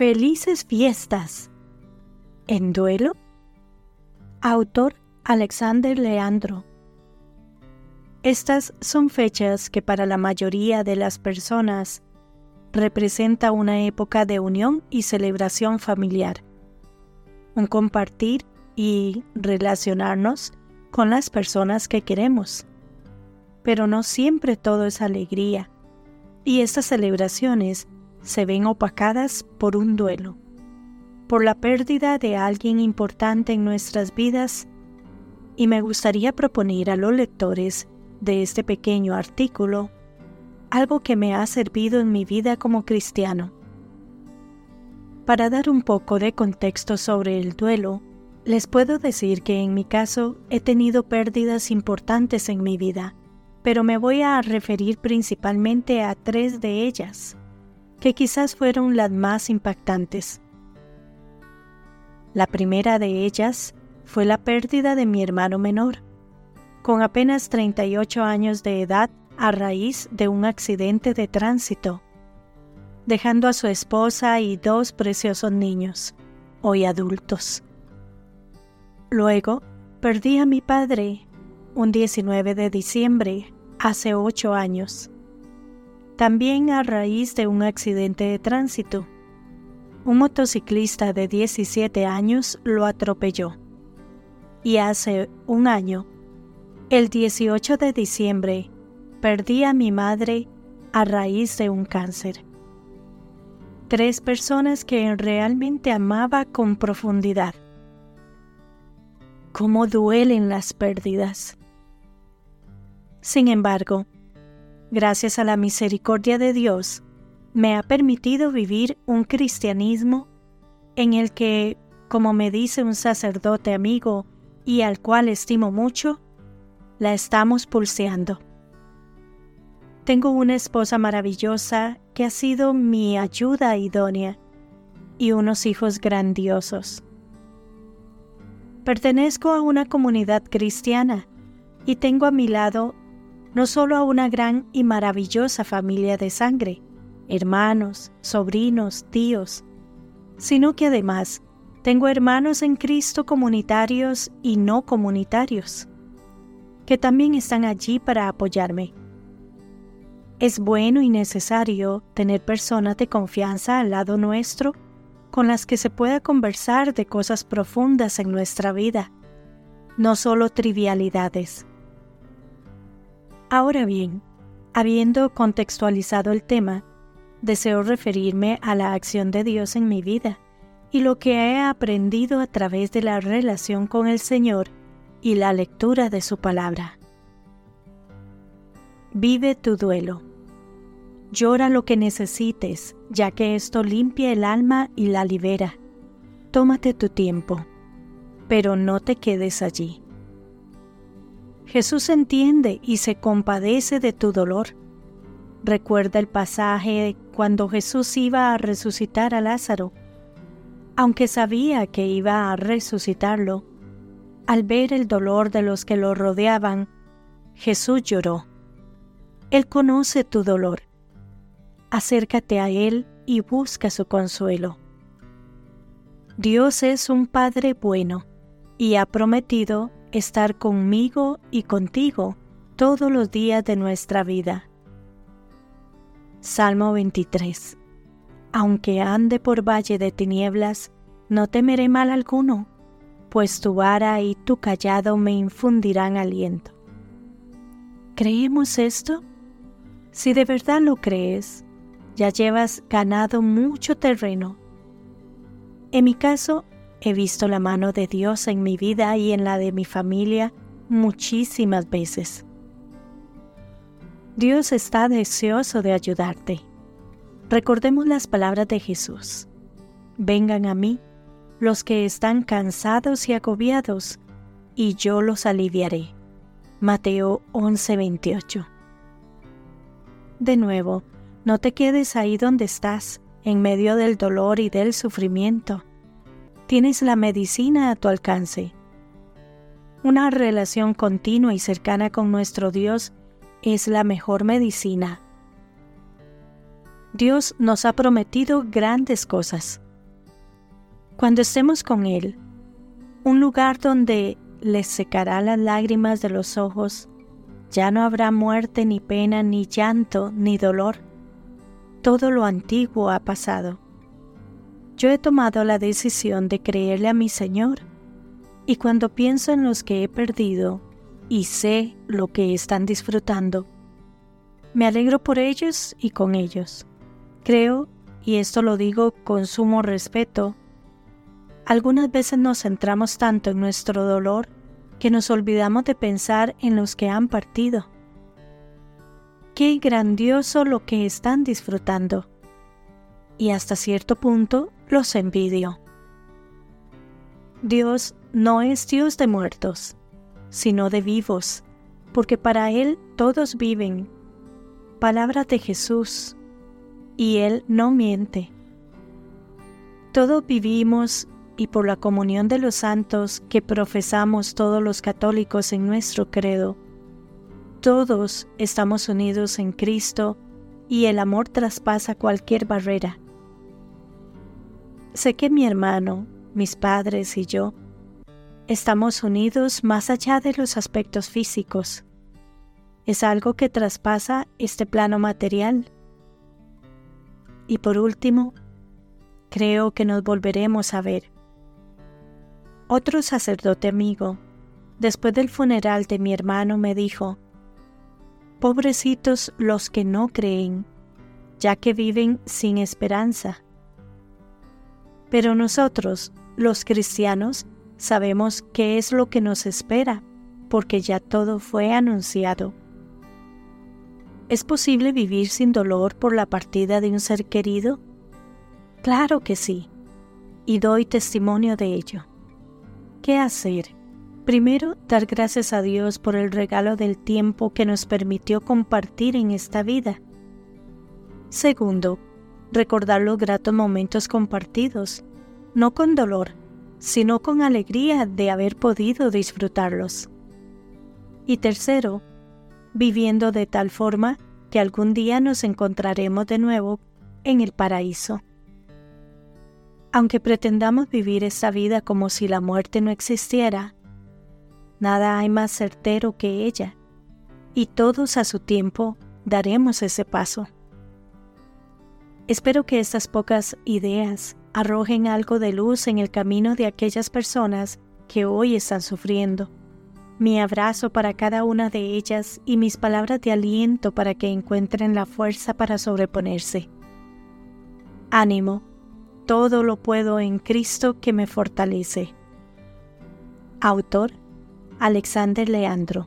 Felices fiestas. ¿En duelo? Autor Alexander Leandro. Estas son fechas que para la mayoría de las personas representa una época de unión y celebración familiar, un compartir y relacionarnos con las personas que queremos. Pero no siempre todo es alegría, y estas celebraciones se ven opacadas por un duelo, por la pérdida de alguien importante en nuestras vidas, y me gustaría proponer a los lectores de este pequeño artículo algo que me ha servido en mi vida como cristiano. Para dar un poco de contexto sobre el duelo, les puedo decir que en mi caso he tenido pérdidas importantes en mi vida, pero me voy a referir principalmente a tres de ellas que quizás fueron las más impactantes. La primera de ellas fue la pérdida de mi hermano menor, con apenas 38 años de edad a raíz de un accidente de tránsito, dejando a su esposa y dos preciosos niños, hoy adultos. Luego, perdí a mi padre un 19 de diciembre, hace ocho años también a raíz de un accidente de tránsito. Un motociclista de 17 años lo atropelló. Y hace un año, el 18 de diciembre, perdí a mi madre a raíz de un cáncer. Tres personas que realmente amaba con profundidad. ¿Cómo duelen las pérdidas? Sin embargo, gracias a la misericordia de Dios, me ha permitido vivir un cristianismo en el que, como me dice un sacerdote amigo y al cual estimo mucho, la estamos pulseando. Tengo una esposa maravillosa que ha sido mi ayuda idónea y unos hijos grandiosos. Pertenezco a una comunidad cristiana y tengo a mi lado no solo a una gran y maravillosa familia de sangre, hermanos, sobrinos, tíos, sino que además tengo hermanos en Cristo comunitarios y no comunitarios, que también están allí para apoyarme. Es bueno y necesario tener personas de confianza al lado nuestro con las que se pueda conversar de cosas profundas en nuestra vida, no solo trivialidades. Ahora bien, habiendo contextualizado el tema, deseo referirme a la acción de Dios en mi vida y lo que he aprendido a través de la relación con el Señor y la lectura de su palabra. Vive tu duelo. Llora lo que necesites, ya que esto limpia el alma y la libera. Tómate tu tiempo, pero no te quedes allí. Jesús entiende y se compadece de tu dolor. Recuerda el pasaje cuando Jesús iba a resucitar a Lázaro. Aunque sabía que iba a resucitarlo, al ver el dolor de los que lo rodeaban, Jesús lloró. Él conoce tu dolor. Acércate a Él y busca su consuelo. Dios es un Padre bueno y ha prometido estar conmigo y contigo todos los días de nuestra vida. Salmo 23. Aunque ande por valle de tinieblas, no temeré mal alguno, pues tu vara y tu callado me infundirán aliento. ¿Creemos esto? Si de verdad lo crees, ya llevas ganado mucho terreno. En mi caso, He visto la mano de Dios en mi vida y en la de mi familia muchísimas veces. Dios está deseoso de ayudarte. Recordemos las palabras de Jesús. Vengan a mí los que están cansados y agobiados, y yo los aliviaré. Mateo 11:28. De nuevo, no te quedes ahí donde estás, en medio del dolor y del sufrimiento tienes la medicina a tu alcance. Una relación continua y cercana con nuestro Dios es la mejor medicina. Dios nos ha prometido grandes cosas, Cuando estemos con Él, un lugar donde les secará las lágrimas de los ojos, ya no habrá muerte, ni pena, ni llanto, ni dolor. Todo lo antiguo ha pasado. Yo he tomado la decisión de creerle a mi Señor, y cuando pienso en los que he perdido y sé lo que están disfrutando, me alegro por ellos y con ellos. Creo, y esto lo digo con sumo respeto, algunas veces nos centramos tanto en nuestro dolor que nos olvidamos de pensar en los que han partido. Qué grandioso lo que están disfrutando. Y hasta cierto punto los envidio. Dios no es Dios de muertos, sino de vivos, porque para Él todos viven. Palabra de Jesús, y Él no miente. Todos vivimos y por la comunión de los santos que profesamos todos los católicos en nuestro credo, todos estamos unidos en Cristo y el amor traspasa cualquier barrera. Sé que mi hermano, mis padres y yo estamos unidos más allá de los aspectos físicos. Es algo que traspasa este plano material. Y por último, creo que nos volveremos a ver otro sacerdote amigo, después del funeral de mi hermano, me dijo, Pobrecitos los que no creen, ya que viven sin esperanza. Pero nosotros, los cristianos, sabemos qué es lo que nos espera, porque ya todo fue anunciado. ¿Es posible vivir sin dolor por la partida de un ser querido? Claro que sí, y doy testimonio de ello. ¿Qué hacer? Primero, dar gracias a Dios por el regalo del tiempo que nos permitió compartir en esta vida. Segundo, recordar los gratos momentos compartidos, no con dolor, sino con alegría de haber podido disfrutarlos. Y tercero, viviendo de tal forma que algún día nos encontraremos de nuevo en el paraíso. Aunque pretendamos vivir esta vida como si la muerte no existiera, nada hay más certero que ella, y todos a su tiempo daremos ese paso. Espero que estas pocas ideas arrojen algo de luz en el camino de aquellas personas que hoy están sufriendo. Mi abrazo para cada una de ellas y mis palabras de aliento para que encuentren la fuerza para sobreponerse. Ánimo, todo lo puedo en Cristo que me fortalece. Autor Alexander Leandro